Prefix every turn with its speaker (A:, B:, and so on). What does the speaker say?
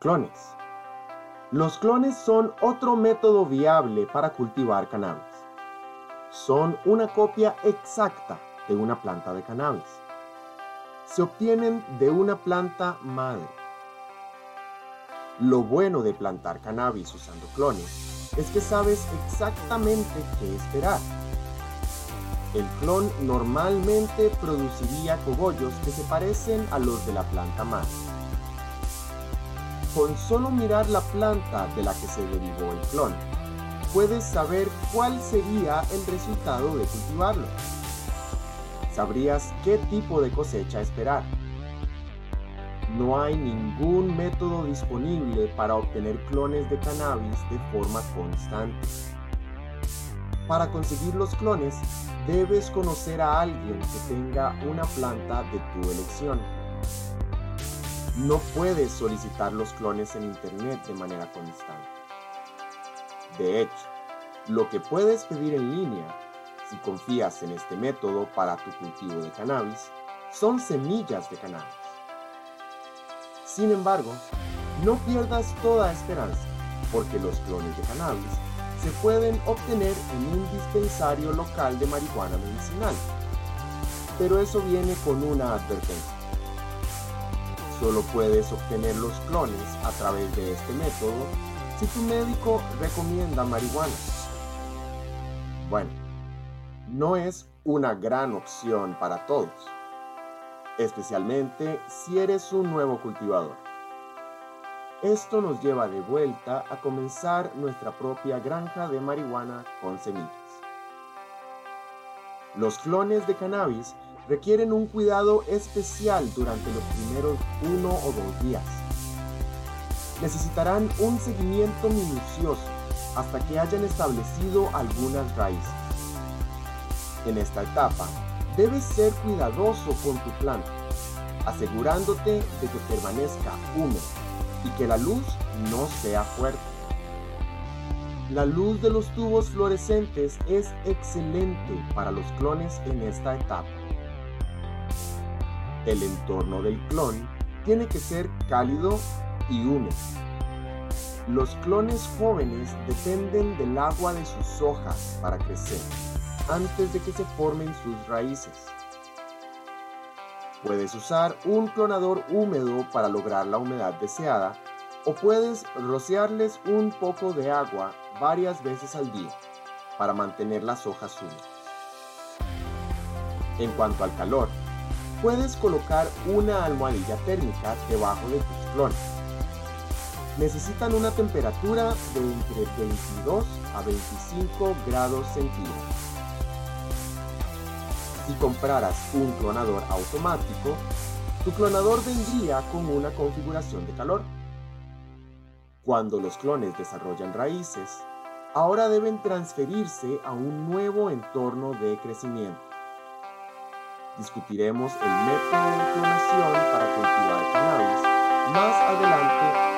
A: Clones. Los clones son otro método viable para cultivar cannabis. Son una copia exacta de una planta de cannabis. Se obtienen de una planta madre. Lo bueno de plantar cannabis usando clones es que sabes exactamente qué esperar. El clon normalmente produciría cogollos que se parecen a los de la planta madre con solo mirar la planta de la que se derivó el clon, puedes saber cuál sería el resultado de cultivarlo. Sabrías qué tipo de cosecha esperar. No hay ningún método disponible para obtener clones de cannabis de forma constante. Para conseguir los clones, debes conocer a alguien que tenga una planta de tu elección no puedes solicitar los clones en Internet de manera constante. De hecho, lo que puedes pedir en línea, si confías en este método para tu cultivo de cannabis, son semillas de cannabis. Sin embargo, no pierdas toda esperanza, porque los clones de cannabis se pueden obtener en un dispensario local de marihuana medicinal. Pero eso viene con una advertencia Solo puedes obtener los clones a través de este método si tu médico recomienda marihuana. Bueno, no es una gran opción para todos, especialmente si eres un nuevo cultivador. Esto nos lleva de vuelta a comenzar nuestra propia granja de marihuana con semillas. Los clones de cannabis requieren un cuidado especial durante los primeros uno o dos días. Necesitarán un seguimiento minucioso hasta que hayan establecido algunas raíces. En esta etapa, debes ser cuidadoso con tu planta, asegurándote de que permanezca húmedo y que la luz no sea fuerte. La luz de los tubos fluorescentes es excelente para los clones en esta etapa. El entorno del clon tiene que ser cálido y húmedo. Los clones jóvenes dependen del agua de sus hojas para crecer antes de que se formen sus raíces. Puedes usar un clonador húmedo para lograr la humedad deseada o puedes rociarles un poco de agua varias veces al día para mantener las hojas húmedas. En cuanto al calor, puedes colocar una almohadilla térmica debajo de tus clones. Necesitan una temperatura de entre 22 a 25 grados centígrados. Si compraras un clonador automático, tu clonador vendría con una configuración de calor. Cuando los clones desarrollan raíces, ahora deben transferirse a un nuevo entorno de crecimiento discutiremos el método de clonación para cultivar cannabis más adelante.